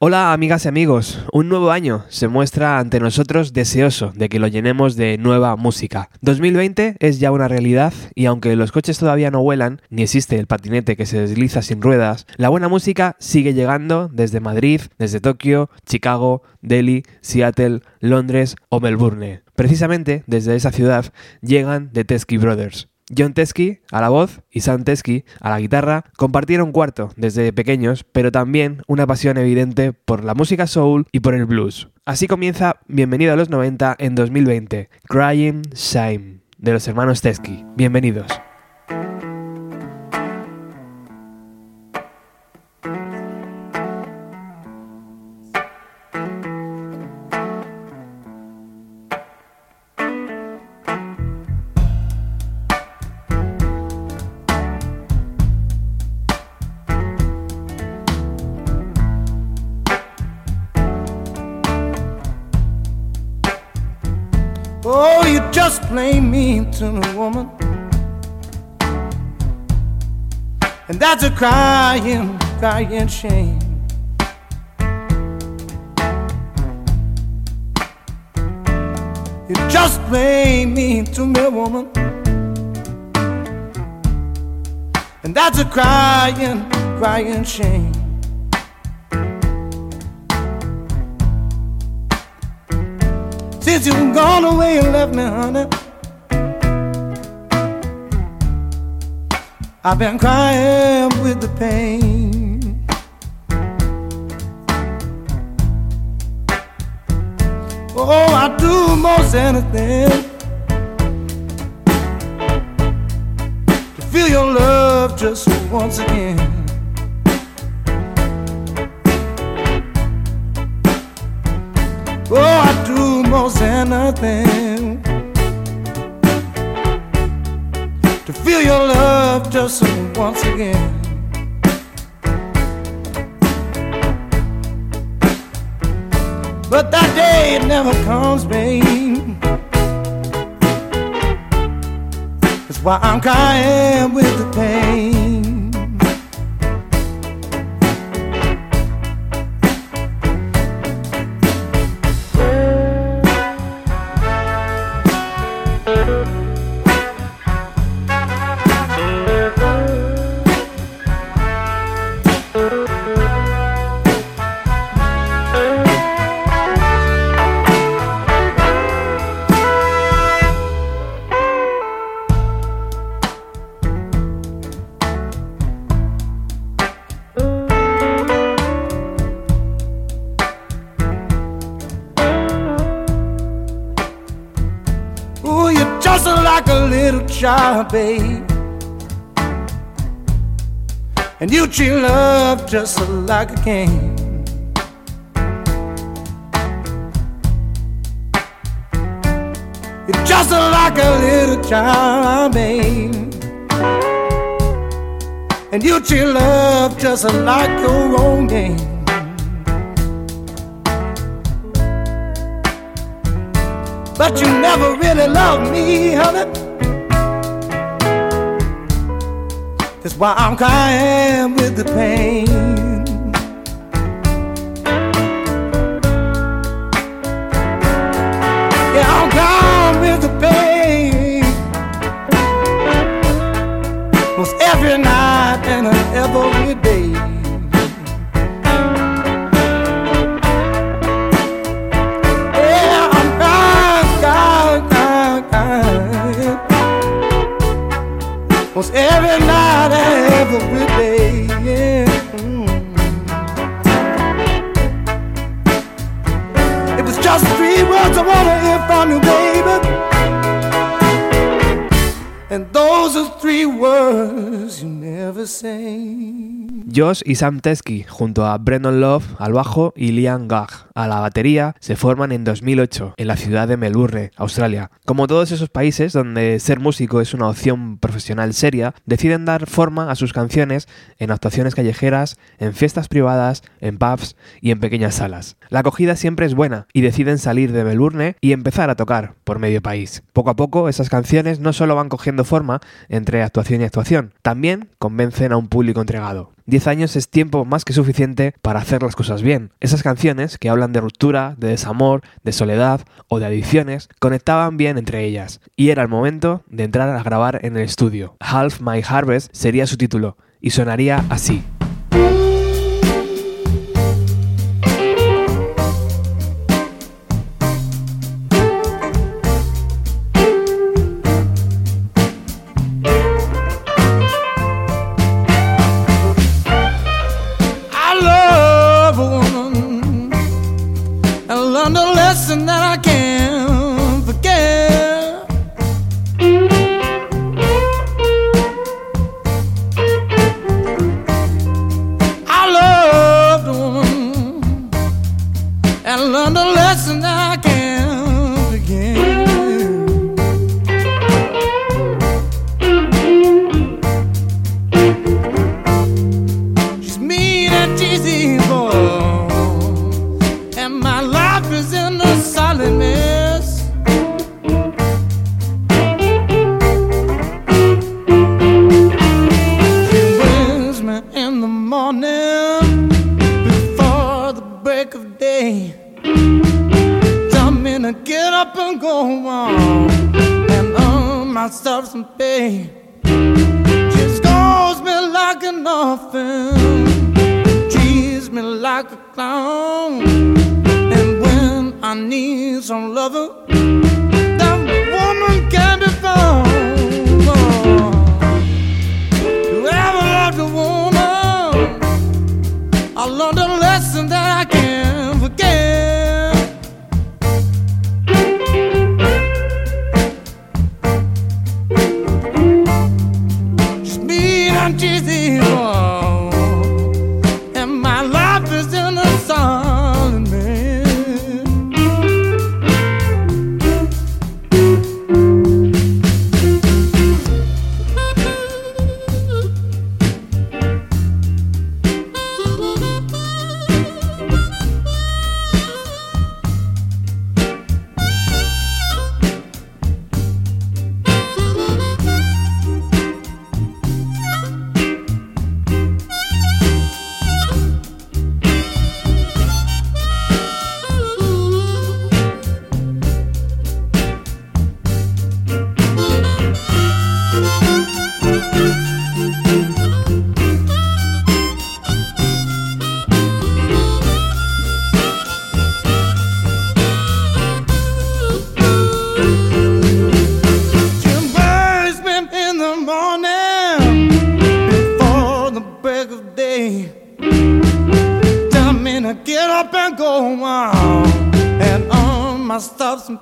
Hola amigas y amigos, un nuevo año se muestra ante nosotros deseoso de que lo llenemos de nueva música. 2020 es ya una realidad y aunque los coches todavía no vuelan, ni existe el patinete que se desliza sin ruedas, la buena música sigue llegando desde Madrid, desde Tokio, Chicago, Delhi, Seattle, Londres o Melbourne. Precisamente desde esa ciudad llegan The Teskey Brothers. John Teskey a la voz y Sam Teskey a la guitarra compartieron cuarto desde pequeños, pero también una pasión evidente por la música soul y por el blues. Así comienza Bienvenido a los 90 en 2020, Crying Shame, de los hermanos Teskey. Bienvenidos. Crying, crying shame. You just plain me to me, woman. And that's a crying, crying shame. Since you've gone away and left me, honey, I've been crying with the pain. Oh, I do most anything to feel your love just once again. Oh, I do most anything to feel your love just once again. But that day it never comes, babe. That's why I'm crying with the pain. Babe. And you treat love just like a game. You're just like a little child, babe. And you treat love just like your own game. But you never really loved me, honey. That's why I'm crying with the pain. Was every night and every day. Yeah. Mm. It was just three words I wanna hear from you, baby. And those are three words you never say. Josh y Sam Teskey, junto a Brendan Love al bajo y Liam Gagg a la batería, se forman en 2008 en la ciudad de Melbourne, Australia. Como todos esos países donde ser músico es una opción profesional seria, deciden dar forma a sus canciones en actuaciones callejeras, en fiestas privadas, en pubs y en pequeñas salas. La acogida siempre es buena y deciden salir de Melbourne y empezar a tocar por medio país. Poco a poco esas canciones no solo van cogiendo forma entre actuación y actuación, también convencen a un público entregado. 10 años es tiempo más que suficiente para hacer las cosas bien. Esas canciones que hablan de ruptura, de desamor, de soledad o de adicciones conectaban bien entre ellas y era el momento de entrar a grabar en el estudio. Half My Harvest sería su título y sonaría así. time before the break of day. Tell me to get up and go on and earn myself some pay. She scolds me like an orphan, treats me like a clown. And when I need some lover. some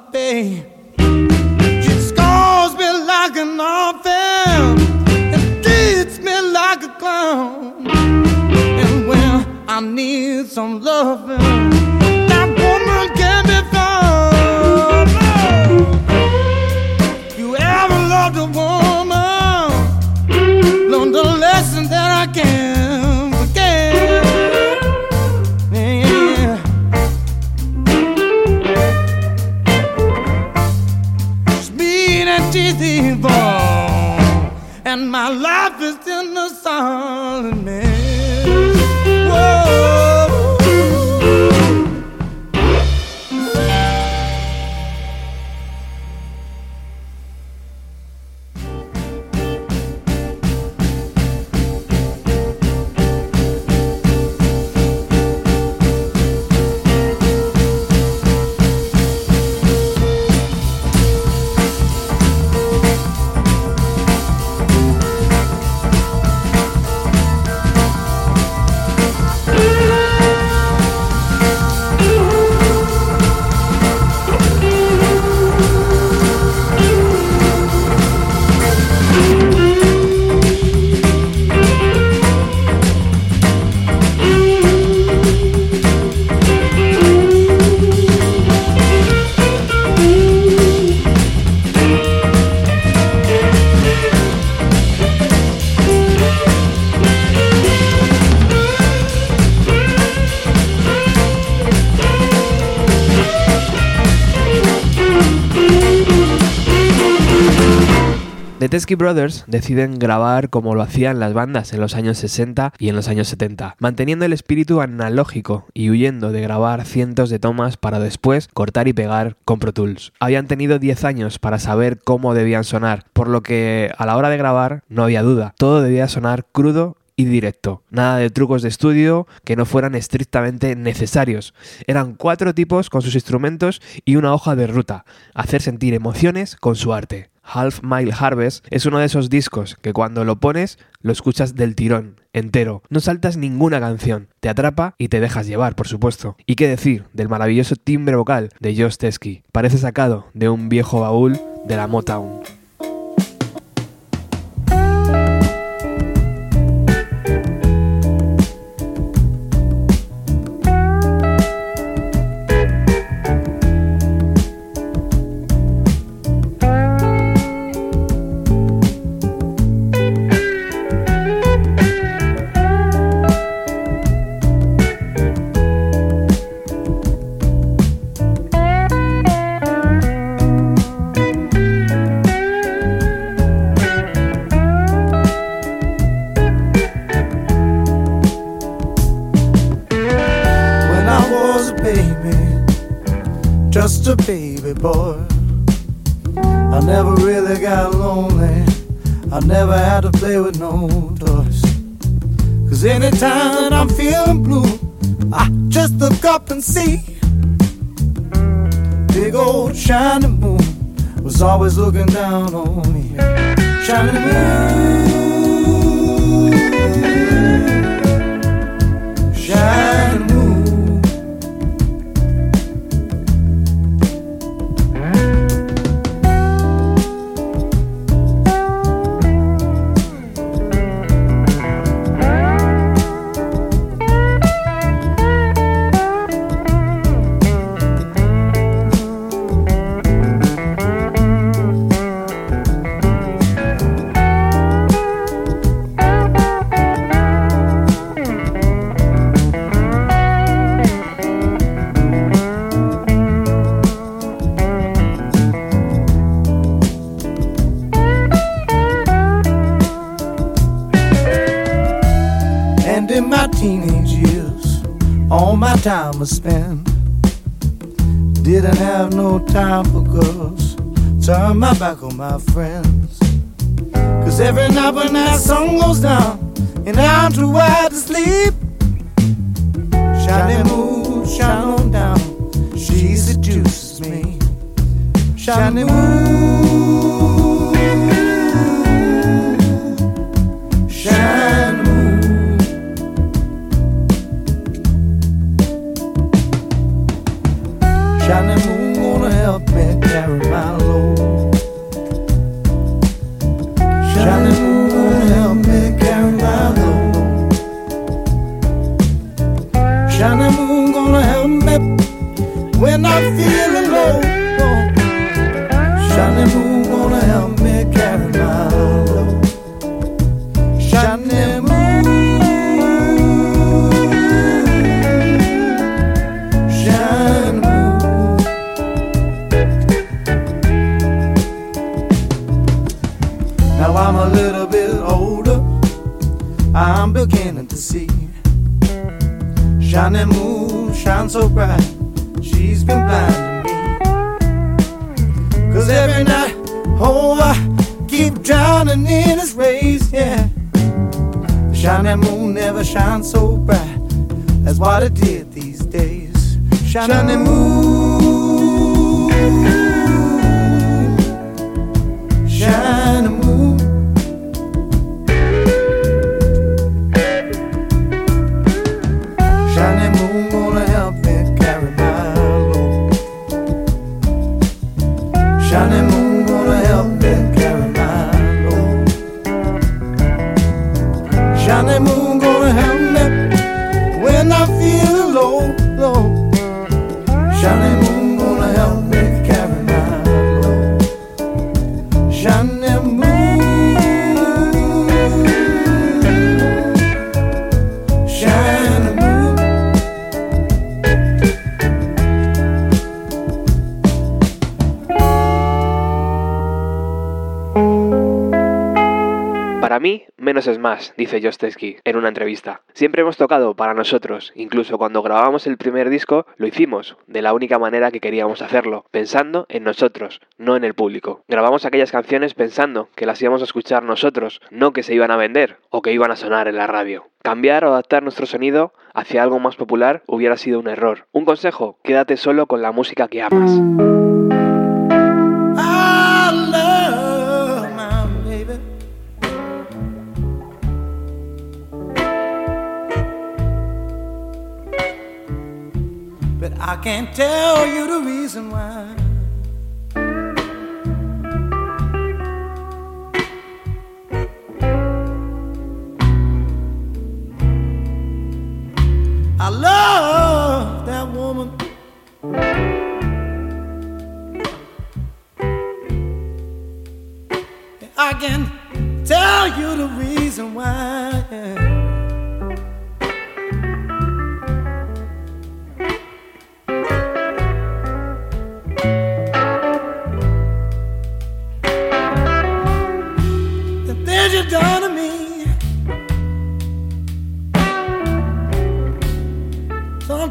Teskey Brothers deciden grabar como lo hacían las bandas en los años 60 y en los años 70, manteniendo el espíritu analógico y huyendo de grabar cientos de tomas para después cortar y pegar con Pro Tools. Habían tenido 10 años para saber cómo debían sonar, por lo que a la hora de grabar no había duda, todo debía sonar crudo y directo. Nada de trucos de estudio que no fueran estrictamente necesarios. Eran cuatro tipos con sus instrumentos y una hoja de ruta. Hacer sentir emociones con su arte. Half Mile Harvest es uno de esos discos que cuando lo pones lo escuchas del tirón, entero. No saltas ninguna canción, te atrapa y te dejas llevar, por supuesto. ¿Y qué decir del maravilloso timbre vocal de Josh Teskey? Parece sacado de un viejo baúl de la Motown. And see. Big old shining moon was always looking down on me. Shining moon, time was spent. Didn't have no time for girls. Turn my back on my friends. Cause every night when that sun goes down and I'm too wide to sleep, shiny moon, shine on down. She seduces me. Shiny moon. J'en ai más, dice Jostesky en una entrevista. Siempre hemos tocado para nosotros, incluso cuando grabamos el primer disco, lo hicimos de la única manera que queríamos hacerlo, pensando en nosotros, no en el público. Grabamos aquellas canciones pensando que las íbamos a escuchar nosotros, no que se iban a vender o que iban a sonar en la radio. Cambiar o adaptar nuestro sonido hacia algo más popular hubiera sido un error. Un consejo, quédate solo con la música que amas. I can't tell you the reason why. I love that woman. I can tell you the reason why.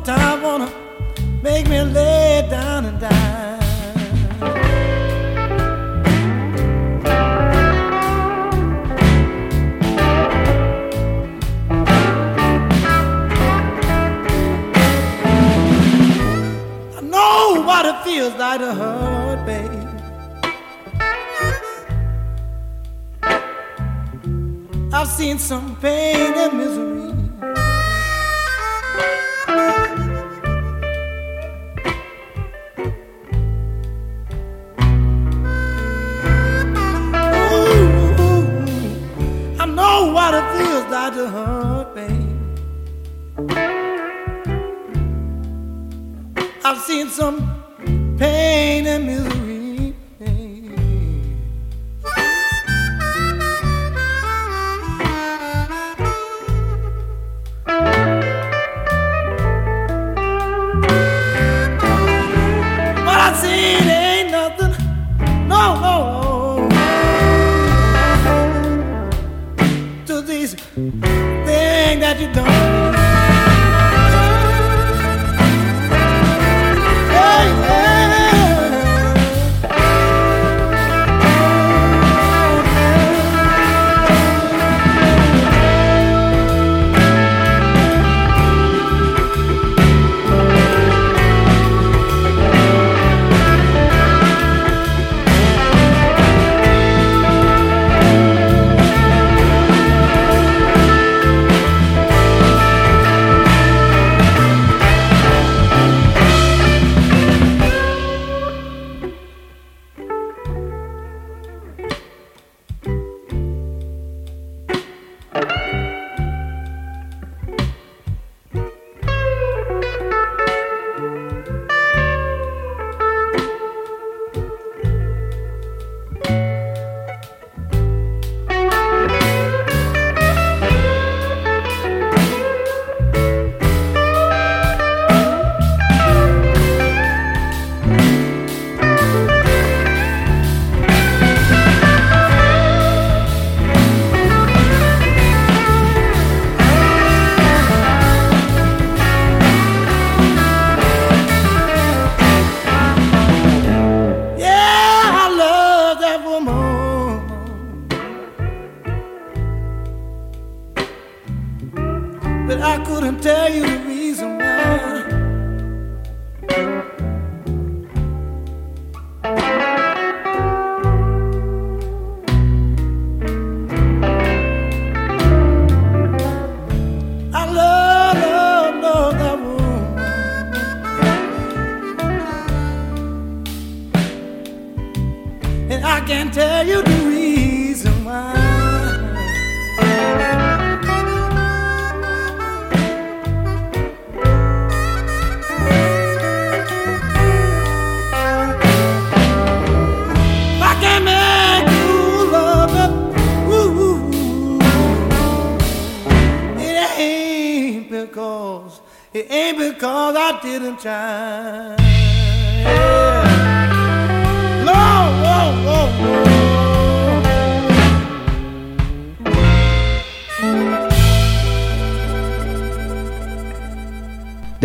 Sometimes wanna make me lay down and die. I know what it feels like to hurt, babe. I've seen some pain and misery.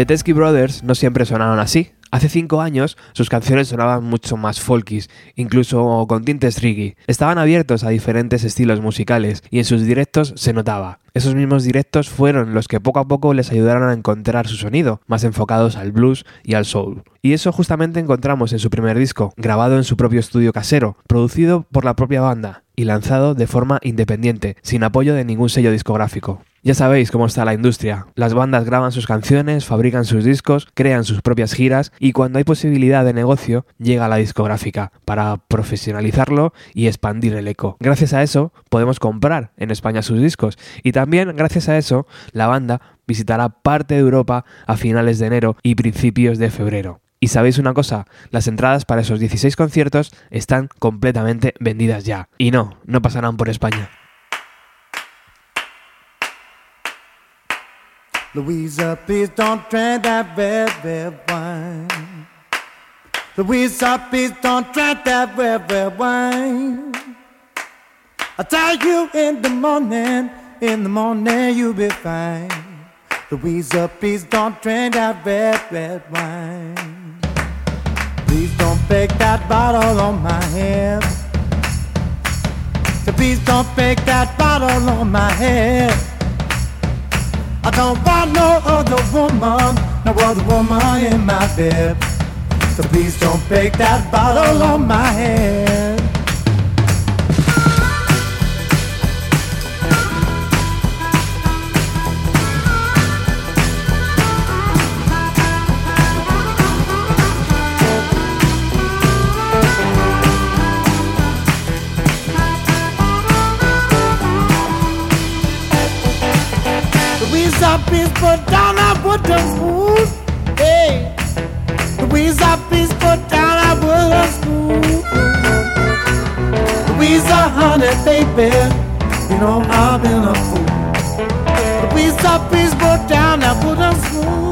The Teskey Brothers no siempre sonaron así. Hace cinco años sus canciones sonaban mucho más folkies, incluso con tintes reggae. Estaban abiertos a diferentes estilos musicales y en sus directos se notaba. Esos mismos directos fueron los que poco a poco les ayudaron a encontrar su sonido, más enfocados al blues y al soul. Y eso justamente encontramos en su primer disco, grabado en su propio estudio casero, producido por la propia banda y lanzado de forma independiente, sin apoyo de ningún sello discográfico. Ya sabéis cómo está la industria. Las bandas graban sus canciones, fabrican sus discos, crean sus propias giras y cuando hay posibilidad de negocio llega la discográfica para profesionalizarlo y expandir el eco. Gracias a eso podemos comprar en España sus discos y también gracias a eso la banda visitará parte de Europa a finales de enero y principios de febrero. Y sabéis una cosa, las entradas para esos 16 conciertos están completamente vendidas ya. Y no, no pasarán por España. Louisa, please don't drink that red, red wine. Louisa, please don't drink that red, red wine. I'll tell you in the morning, in the morning you'll be fine. Louisa, please don't drink that red, red wine. Please don't break that bottle on my head. Please don't break that bottle on my head. I don't want no other woman, no other woman in my bed. So please don't break that bottle on my head. up is put down I a wooden spoon. Hey, the wheels up is put down a wooden spoon. The wheels are honey, baby. You know I've been a fool. The wheels up is put down I a wooden spoon.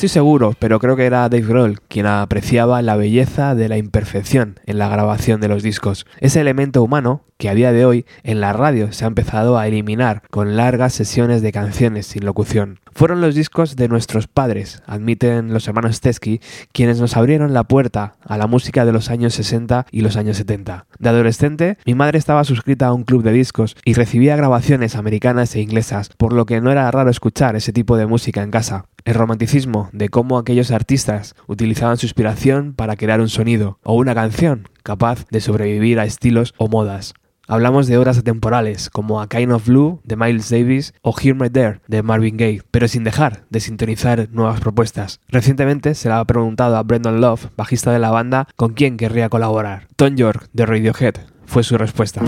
Estoy seguro, pero creo que era Dave Grohl quien apreciaba la belleza de la imperfección en la grabación de los discos. Ese elemento humano que a día de hoy en la radio se ha empezado a eliminar con largas sesiones de canciones sin locución. Fueron los discos de nuestros padres, admiten los hermanos Teskey, quienes nos abrieron la puerta a la música de los años 60 y los años 70. De adolescente, mi madre estaba suscrita a un club de discos y recibía grabaciones americanas e inglesas, por lo que no era raro escuchar ese tipo de música en casa. El romanticismo de cómo aquellos artistas utilizaban su inspiración para crear un sonido o una canción capaz de sobrevivir a estilos o modas. Hablamos de obras atemporales como A Kind of Blue de Miles Davis o Hear Me There de Marvin Gaye, pero sin dejar de sintonizar nuevas propuestas. Recientemente se le ha preguntado a Brendan Love, bajista de la banda, con quién querría colaborar. Tom York de Radiohead fue su respuesta.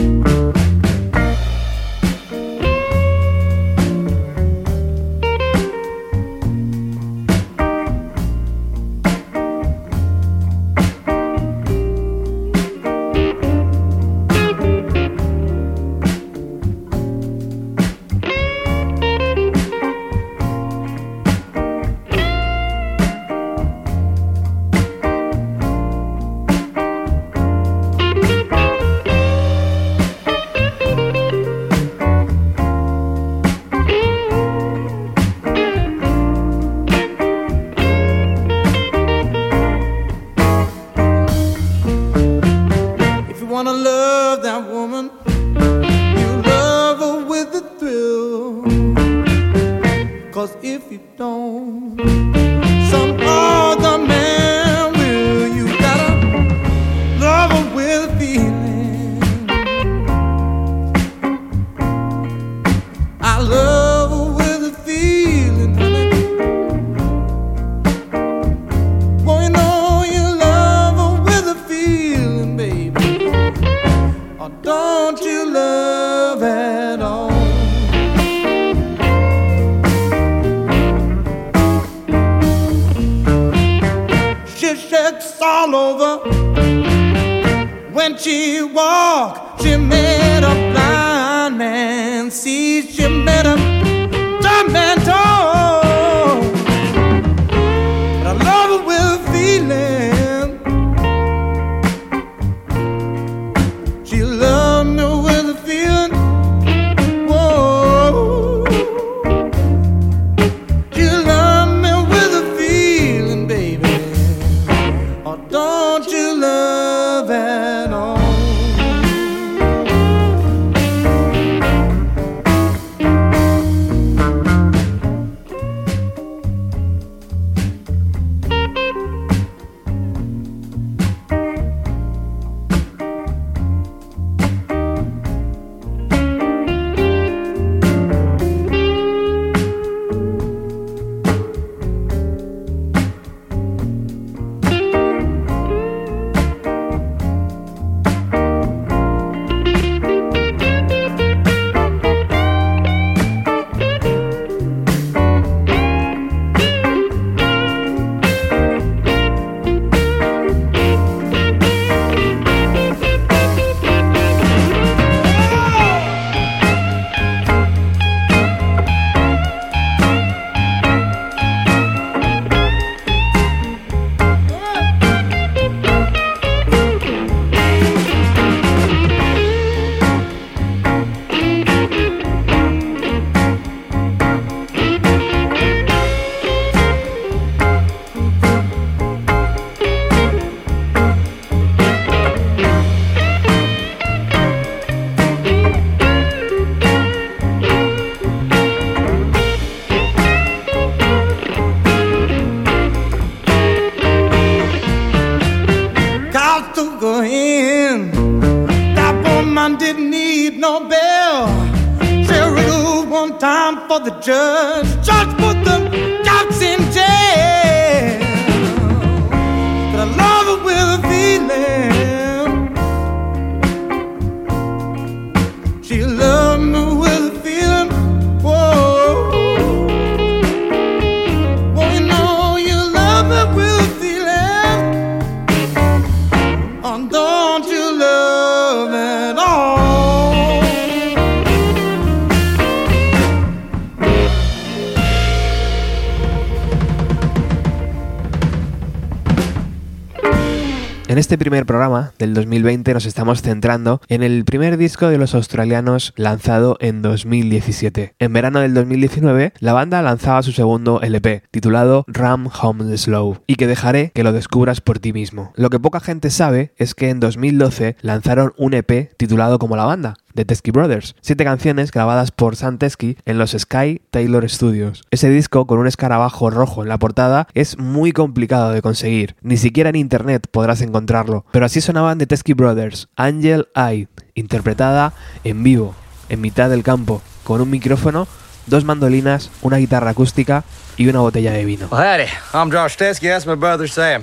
Este primer programa del 2020 nos estamos centrando en el primer disco de los australianos lanzado en 2017. En verano del 2019, la banda lanzaba su segundo LP, titulado Ram Home Slow, y que dejaré que lo descubras por ti mismo. Lo que poca gente sabe es que en 2012 lanzaron un EP titulado como la banda, The Teskey Brothers, siete canciones grabadas por Sam Teskey en los Sky Taylor Studios. Ese disco con un escarabajo rojo en la portada es muy complicado de conseguir, ni siquiera en internet podrás encontrarlo, pero así sonaban The Teskey Brothers, Angel Eye, interpretada en vivo, en mitad del campo, con un micrófono, dos mandolinas, una guitarra acústica y una botella de vino. Well, howdy. I'm Josh Teskey. That's my brother Sam.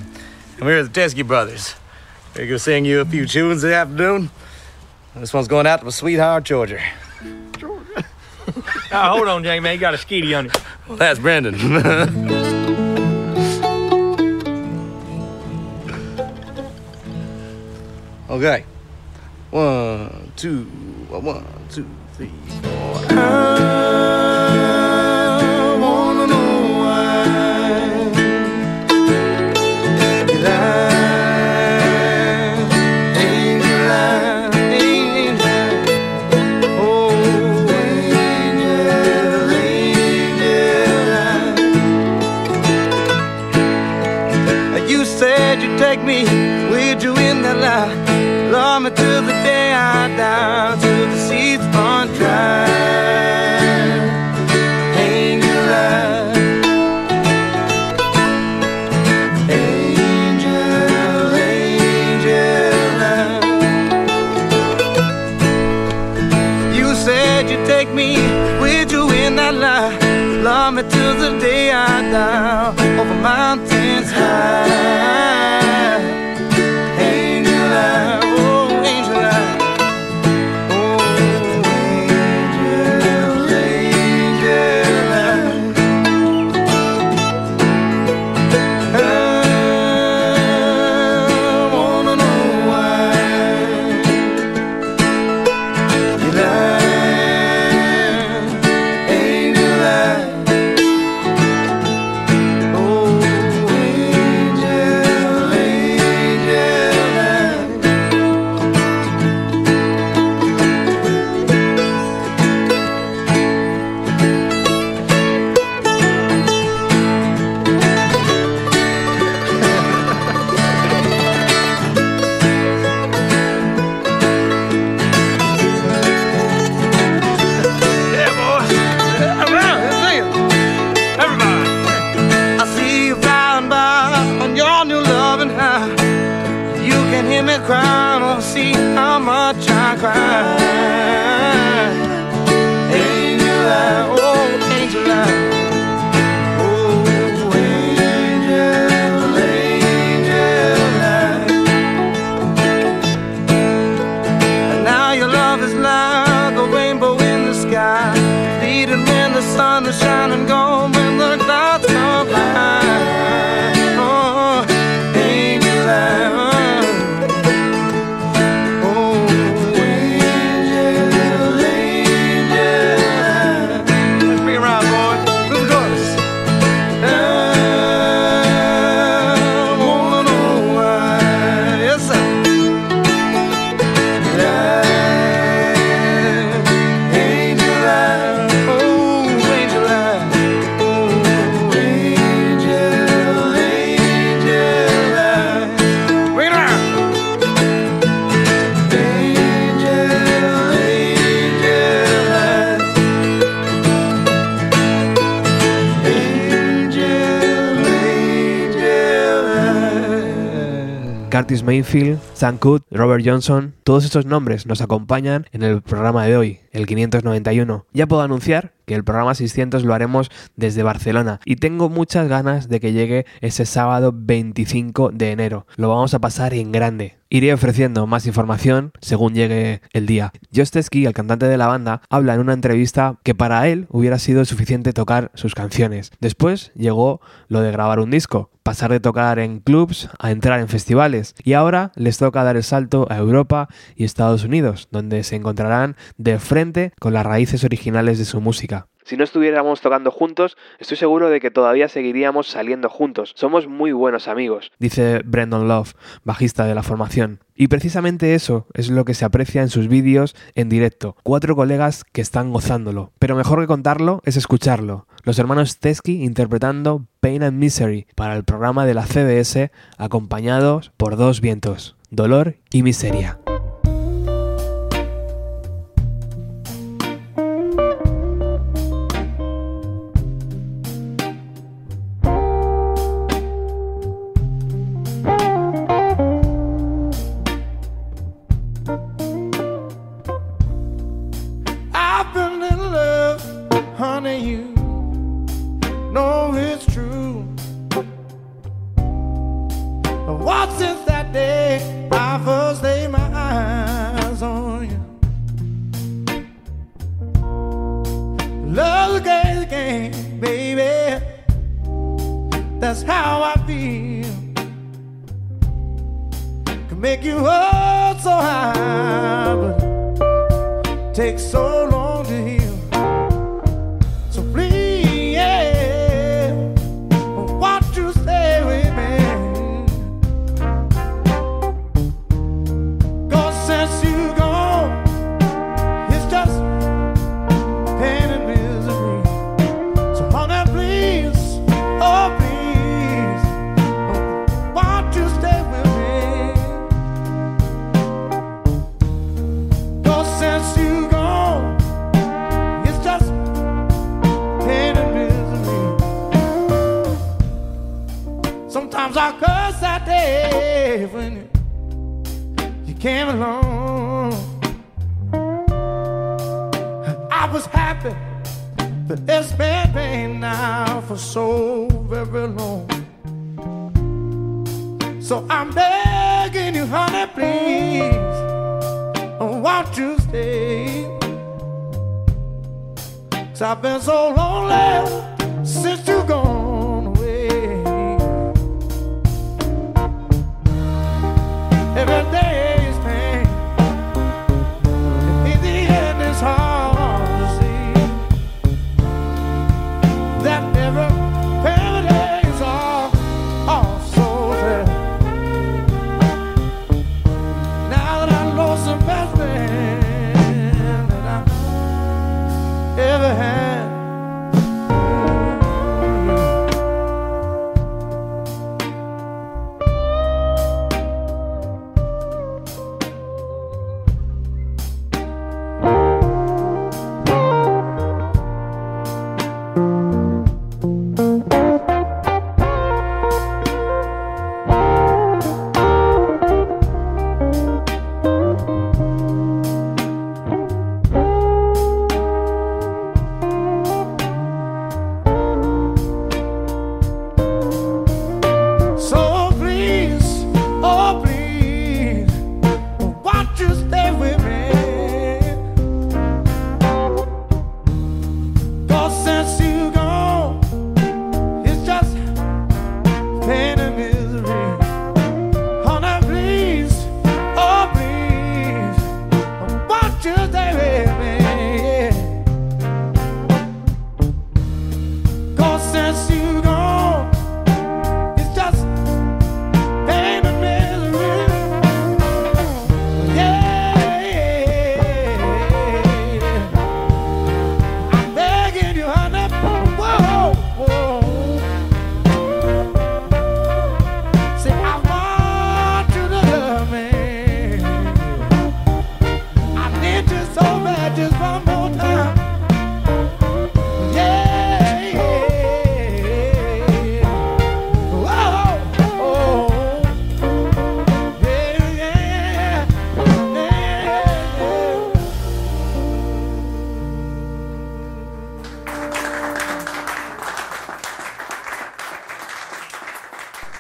And we're the Teskey Brothers. We're gonna sing you a few tunes this afternoon. This one's going out to my sweetheart, Georgia. Georgia. Oh, hold on, Jamie. man. You got a skeety on you. Well, that's Brendan. okay. One, two, one, two, three, four. Curtis Mayfield, Sam Cooke, Robert Johnson, todos estos nombres nos acompañan en el programa de hoy, el 591. Ya puedo anunciar que el programa 600 lo haremos desde Barcelona y tengo muchas ganas de que llegue ese sábado 25 de enero. Lo vamos a pasar en grande. Iré ofreciendo más información según llegue el día. Josteski, el cantante de la banda, habla en una entrevista que para él hubiera sido suficiente tocar sus canciones. Después llegó lo de grabar un disco, pasar de tocar en clubs a entrar en festivales y ahora les toca dar el salto a Europa y Estados Unidos, donde se encontrarán de frente con las raíces originales de su música. Si no estuviéramos tocando juntos, estoy seguro de que todavía seguiríamos saliendo juntos. Somos muy buenos amigos, dice Brendan Love, bajista de la formación. Y precisamente eso es lo que se aprecia en sus vídeos en directo. Cuatro colegas que están gozándolo. Pero mejor que contarlo es escucharlo. Los hermanos Teskey interpretando Pain and Misery para el programa de la CBS acompañados por dos vientos, dolor y miseria.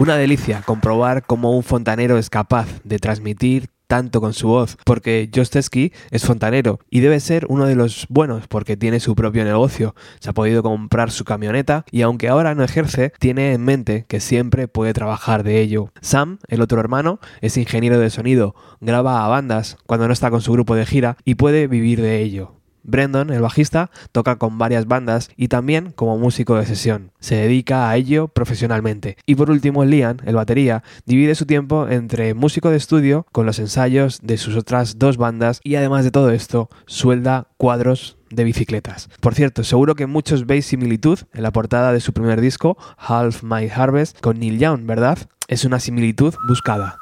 Una delicia comprobar cómo un fontanero es capaz de transmitir tanto con su voz, porque Jostesky es fontanero y debe ser uno de los buenos porque tiene su propio negocio, se ha podido comprar su camioneta y aunque ahora no ejerce, tiene en mente que siempre puede trabajar de ello. Sam, el otro hermano, es ingeniero de sonido, graba a bandas cuando no está con su grupo de gira y puede vivir de ello. Brendan, el bajista, toca con varias bandas y también como músico de sesión. Se dedica a ello profesionalmente. Y por último, Liam, el batería, divide su tiempo entre músico de estudio con los ensayos de sus otras dos bandas y además de todo esto, suelda cuadros de bicicletas. Por cierto, seguro que muchos veis similitud en la portada de su primer disco, Half My Harvest, con Neil Young, ¿verdad? Es una similitud buscada.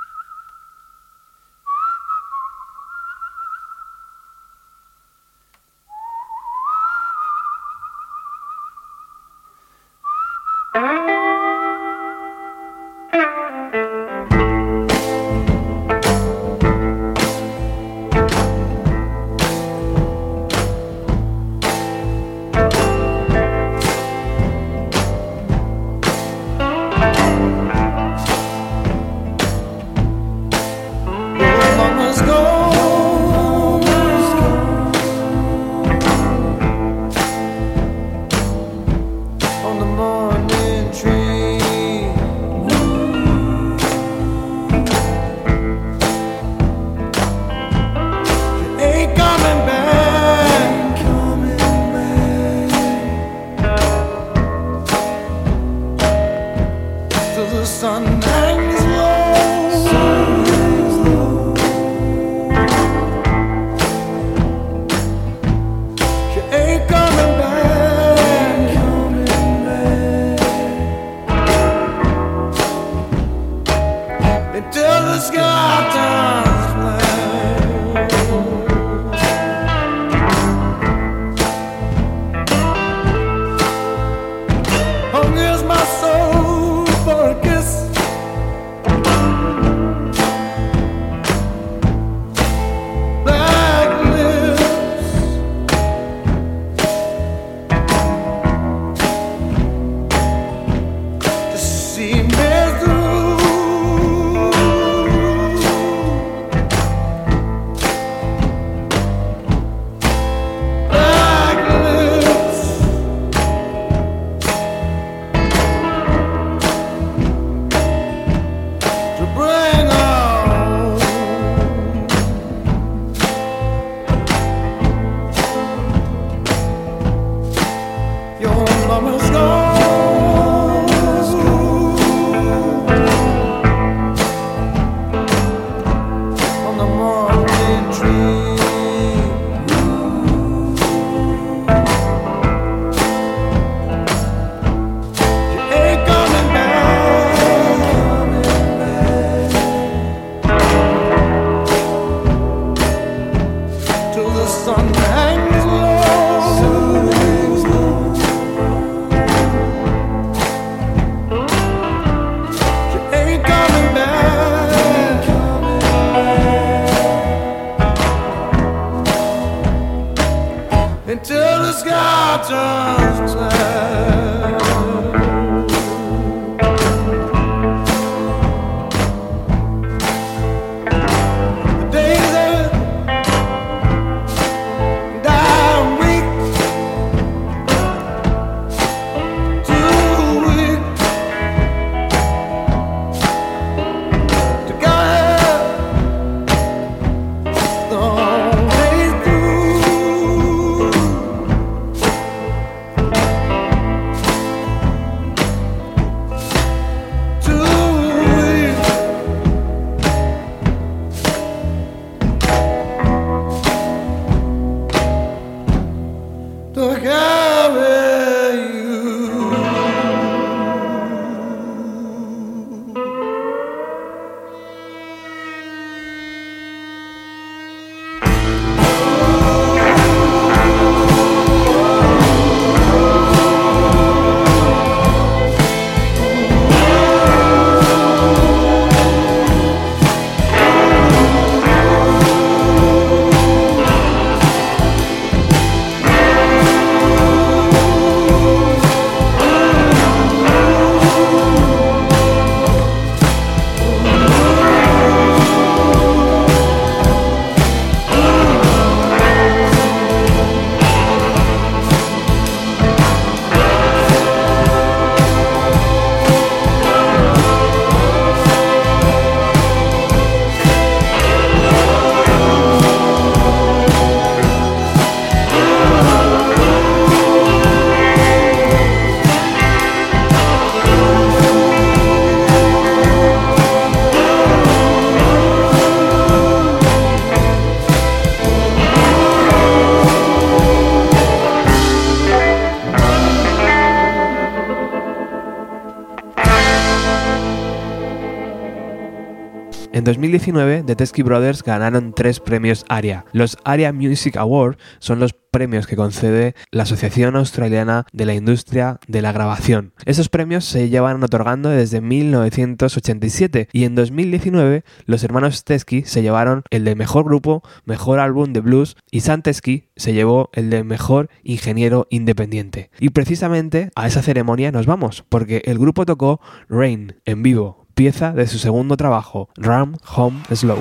2019, The Teskey Brothers ganaron tres premios ARIA. Los ARIA Music Awards son los premios que concede la Asociación Australiana de la Industria de la Grabación. Esos premios se llevan otorgando desde 1987 y en 2019 los hermanos Teskey se llevaron el de Mejor Grupo, Mejor Álbum de Blues y Sam Teskey se llevó el de Mejor Ingeniero Independiente. Y precisamente a esa ceremonia nos vamos, porque el grupo tocó Rain en vivo, pieza de su segundo trabajo, Ram Home Slow.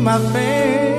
my face.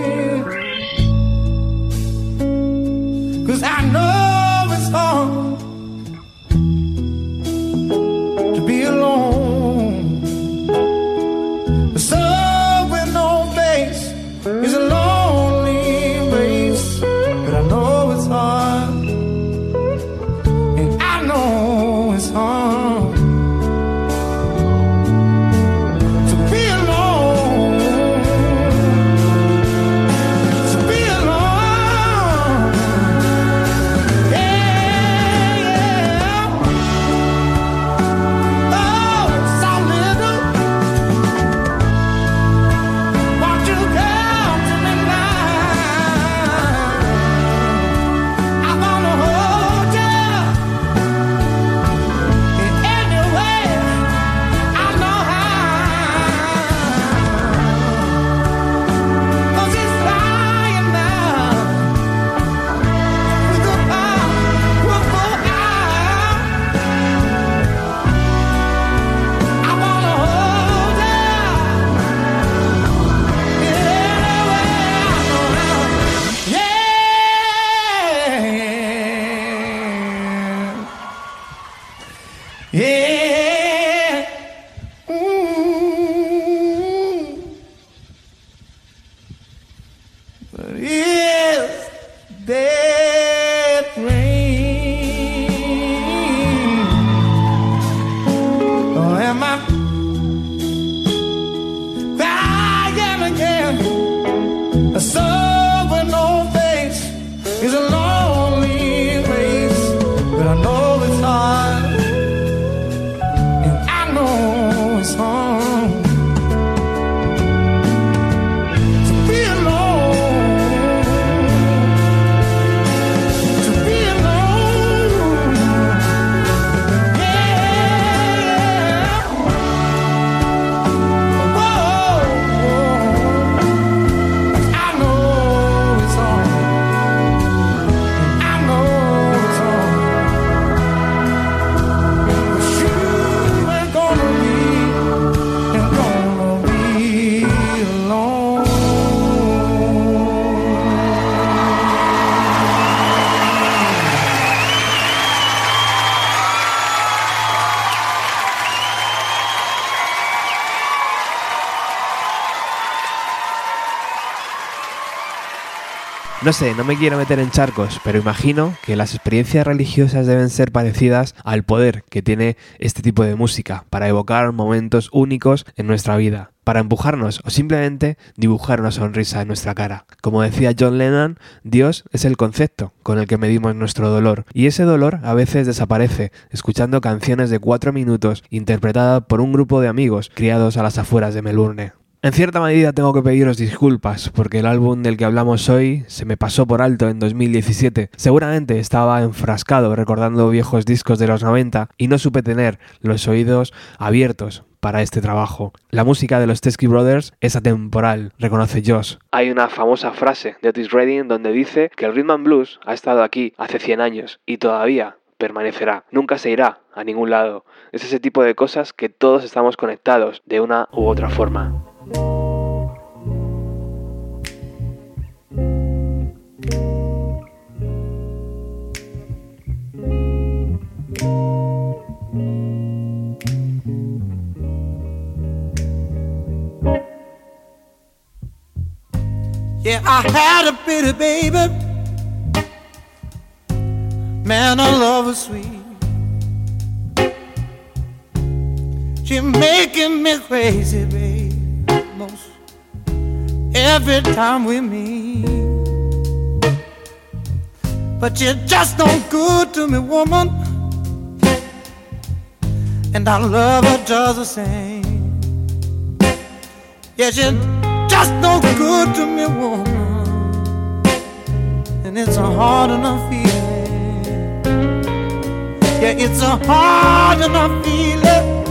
No sé, no me quiero meter en charcos, pero imagino que las experiencias religiosas deben ser parecidas al poder que tiene este tipo de música para evocar momentos únicos en nuestra vida, para empujarnos o simplemente dibujar una sonrisa en nuestra cara. Como decía John Lennon, Dios es el concepto con el que medimos nuestro dolor, y ese dolor a veces desaparece escuchando canciones de cuatro minutos interpretadas por un grupo de amigos criados a las afueras de Melbourne. En cierta medida tengo que pediros disculpas porque el álbum del que hablamos hoy se me pasó por alto en 2017. Seguramente estaba enfrascado recordando viejos discos de los 90 y no supe tener los oídos abiertos para este trabajo. La música de los Teskey Brothers es atemporal, reconoce Josh. Hay una famosa frase de Otis Redding donde dice que el rhythm and blues ha estado aquí hace 100 años y todavía permanecerá, nunca se irá a ningún lado. Es ese tipo de cosas que todos estamos conectados de una u otra forma. Yeah, I had a pretty baby. Man, I love her sweet. She making me crazy, babe. Every time we meet. But you're just no good to me, woman. And I love her just the same. Yes, you're just no good to me, woman. And it's a hard enough feeling. Yeah, it's a hard enough feeling.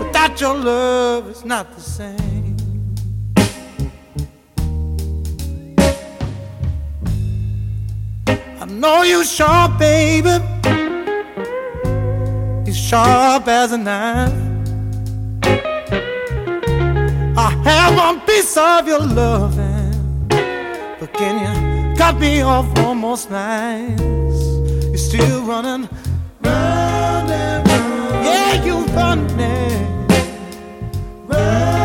Without your love, it's not the same. Know you sharp, baby. You sharp as a knife. I have one piece of your loving, but can you cut me off almost nice? You're still running, running, running. yeah, you're running, running,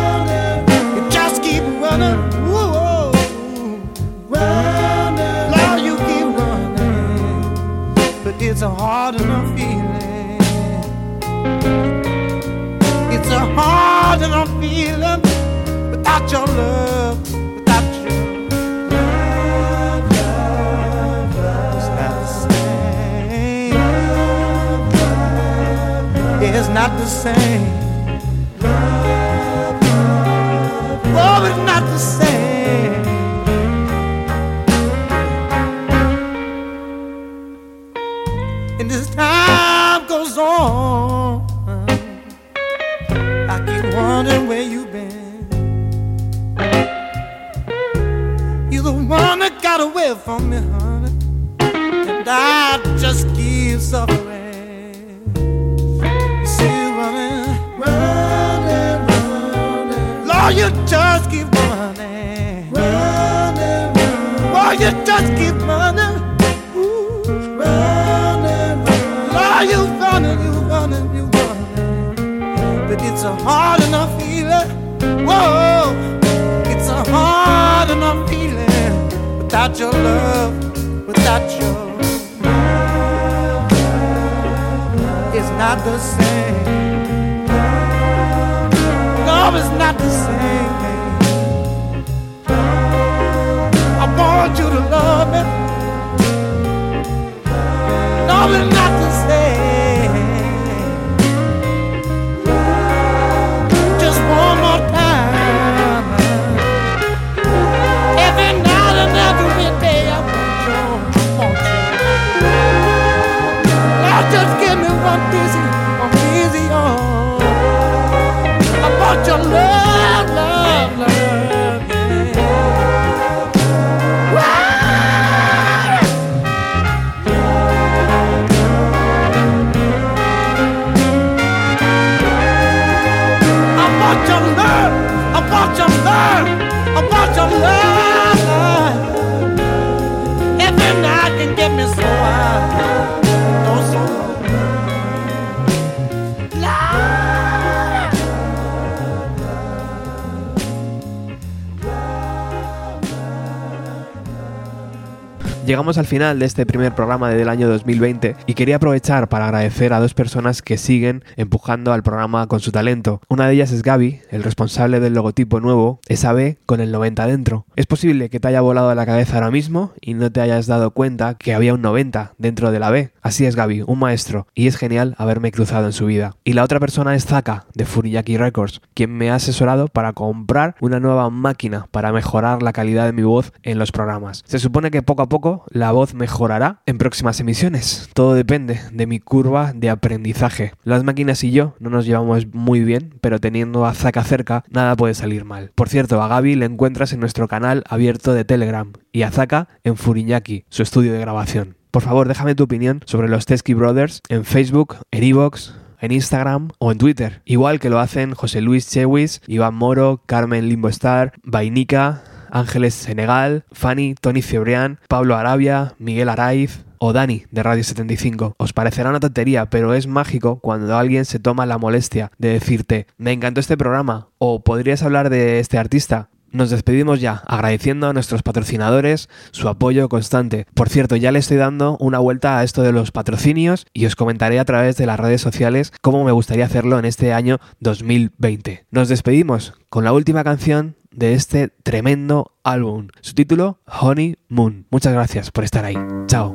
it's a hard enough feeling. It's a hard enough feeling without your love, without your love, love, love. It's not the same. It's not the same. Oh, it's not the same. Time goes on, I keep wondering where you've been. You're the one that got away from me, honey. And I just keep suffering. You see running, running, running. Lord, you just keep running, a hard enough feeling. Whoa, it's a hard enough feeling without your love, without your love, it's not the same. Love is not the same. I want you to love me. Love is not the same. Love, love, Llegamos al final de este primer programa del año 2020 y quería aprovechar para agradecer a dos personas que siguen empujando al programa con su talento. Una de ellas es Gaby, el responsable del logotipo nuevo, esa B con el 90 dentro. Es posible que te haya volado la cabeza ahora mismo y no te hayas dado cuenta que había un 90 dentro de la B. Así es Gaby, un maestro, y es genial haberme cruzado en su vida. Y la otra persona es Zaka, de Furiyaki Records, quien me ha asesorado para comprar una nueva máquina para mejorar la calidad de mi voz en los programas. Se supone que poco a poco la voz mejorará en próximas emisiones. Todo depende de mi curva de aprendizaje. Las máquinas y yo no nos llevamos muy bien, pero teniendo a Zaka cerca, nada puede salir mal. Por cierto, a Gaby le encuentras en nuestro canal abierto de Telegram y a Zaka en Furiñaki, su estudio de grabación. Por favor, déjame tu opinión sobre los Teskey Brothers en Facebook, en Evox, en Instagram o en Twitter, igual que lo hacen José Luis Chewis, Iván Moro, Carmen Limbo Star, Vainica, Ángeles Senegal, Fanny, Tony Cebrián, Pablo Arabia, Miguel Araiz o Dani de Radio 75. Os parecerá una tontería, pero es mágico cuando alguien se toma la molestia de decirte, me encantó este programa o podrías hablar de este artista. Nos despedimos ya, agradeciendo a nuestros patrocinadores su apoyo constante. Por cierto, ya le estoy dando una vuelta a esto de los patrocinios y os comentaré a través de las redes sociales cómo me gustaría hacerlo en este año 2020. Nos despedimos con la última canción de este tremendo álbum. Su título, Honey Moon. Muchas gracias por estar ahí. Chao.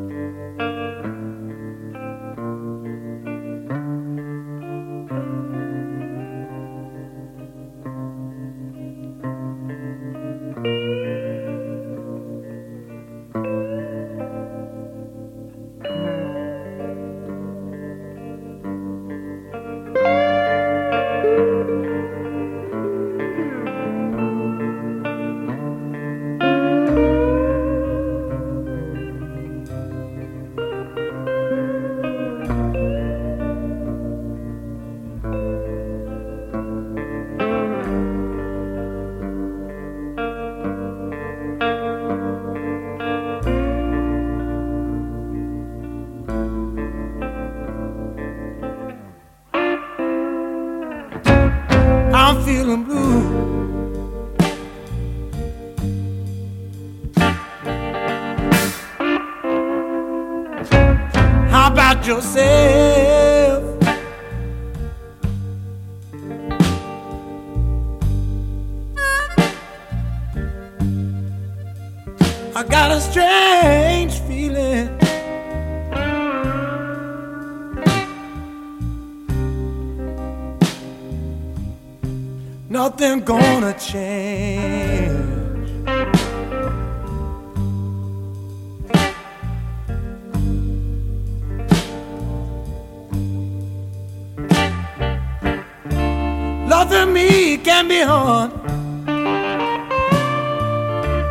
Nothing gonna change. Loving me can be hard.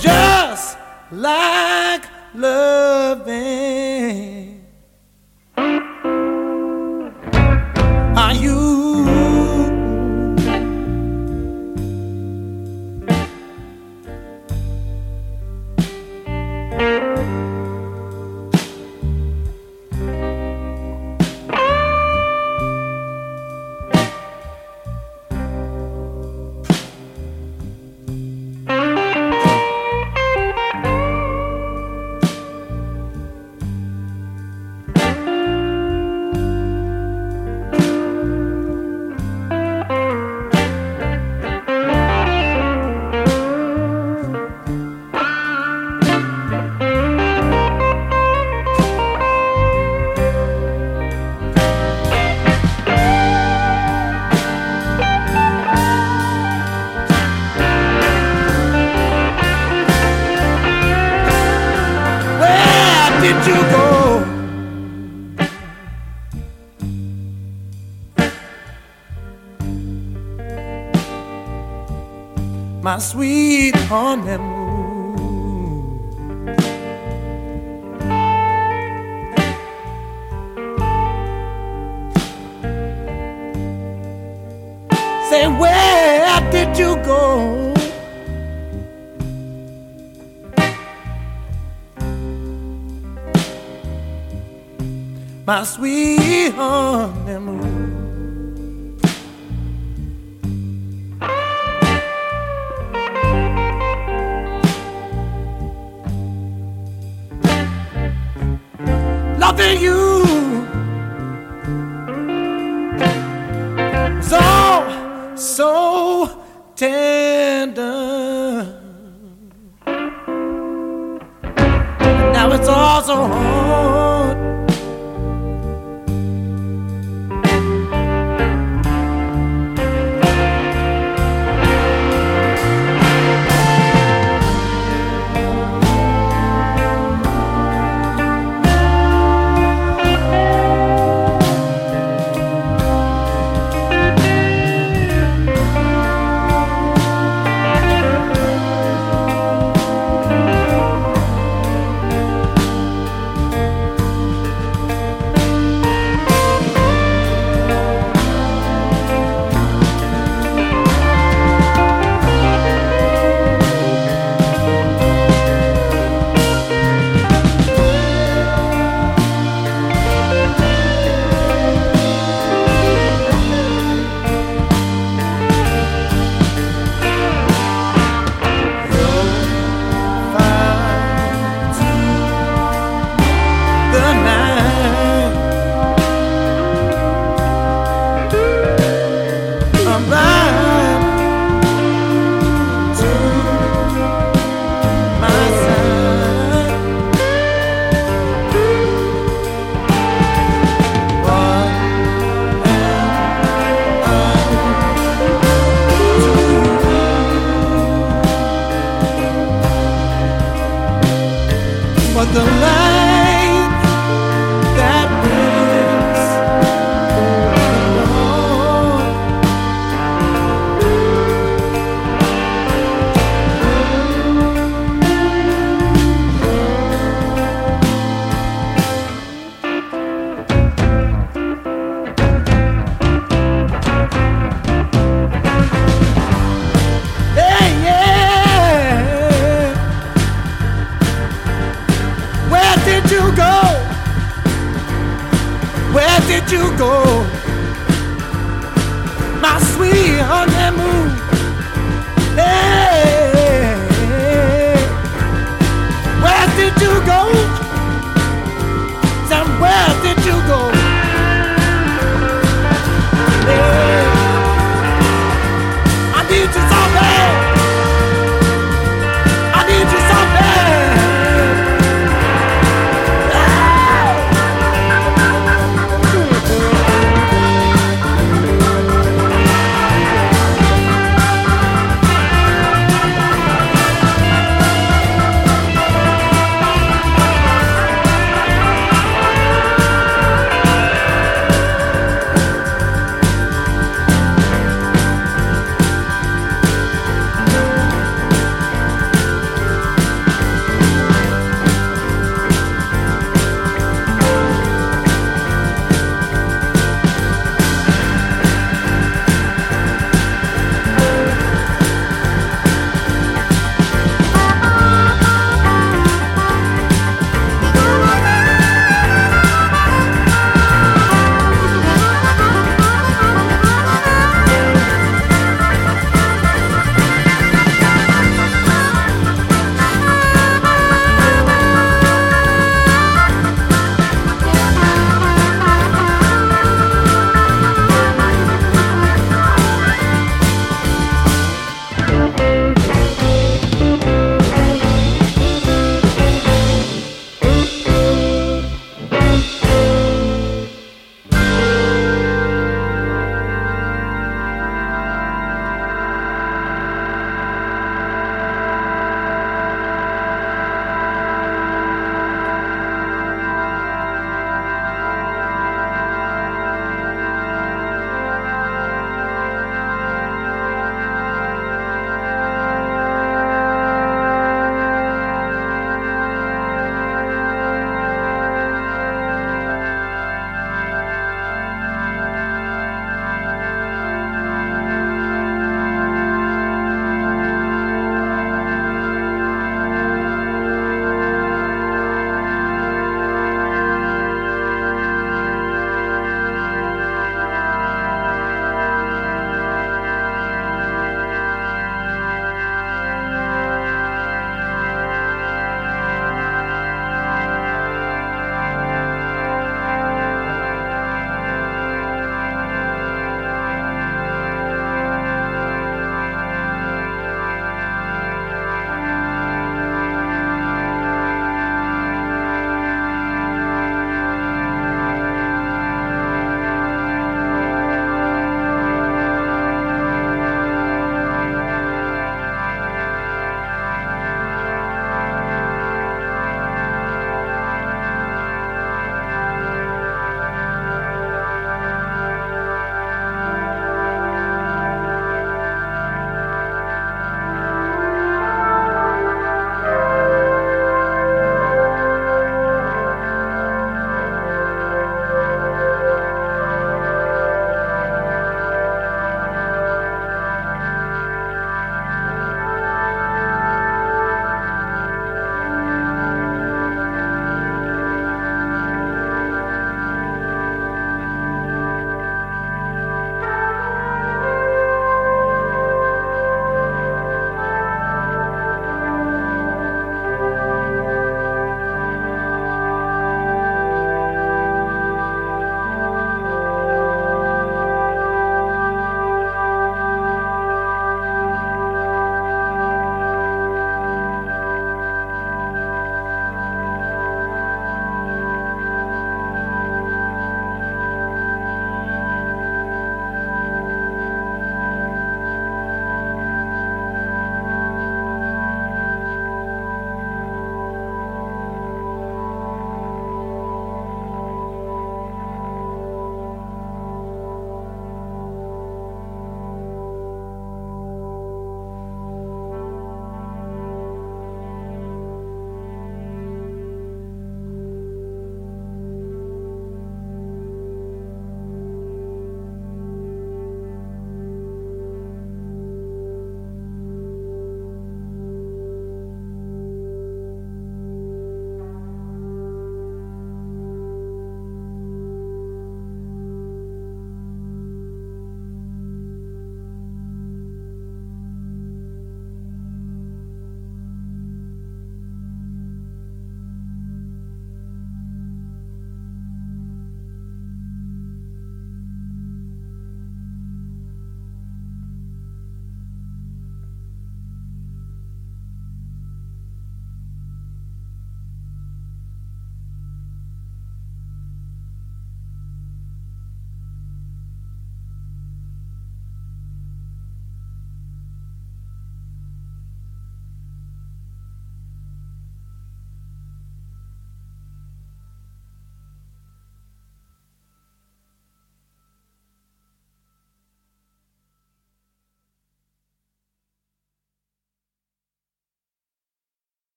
Just like sweet honeymoon. Say, where did you go? My sweet. after you.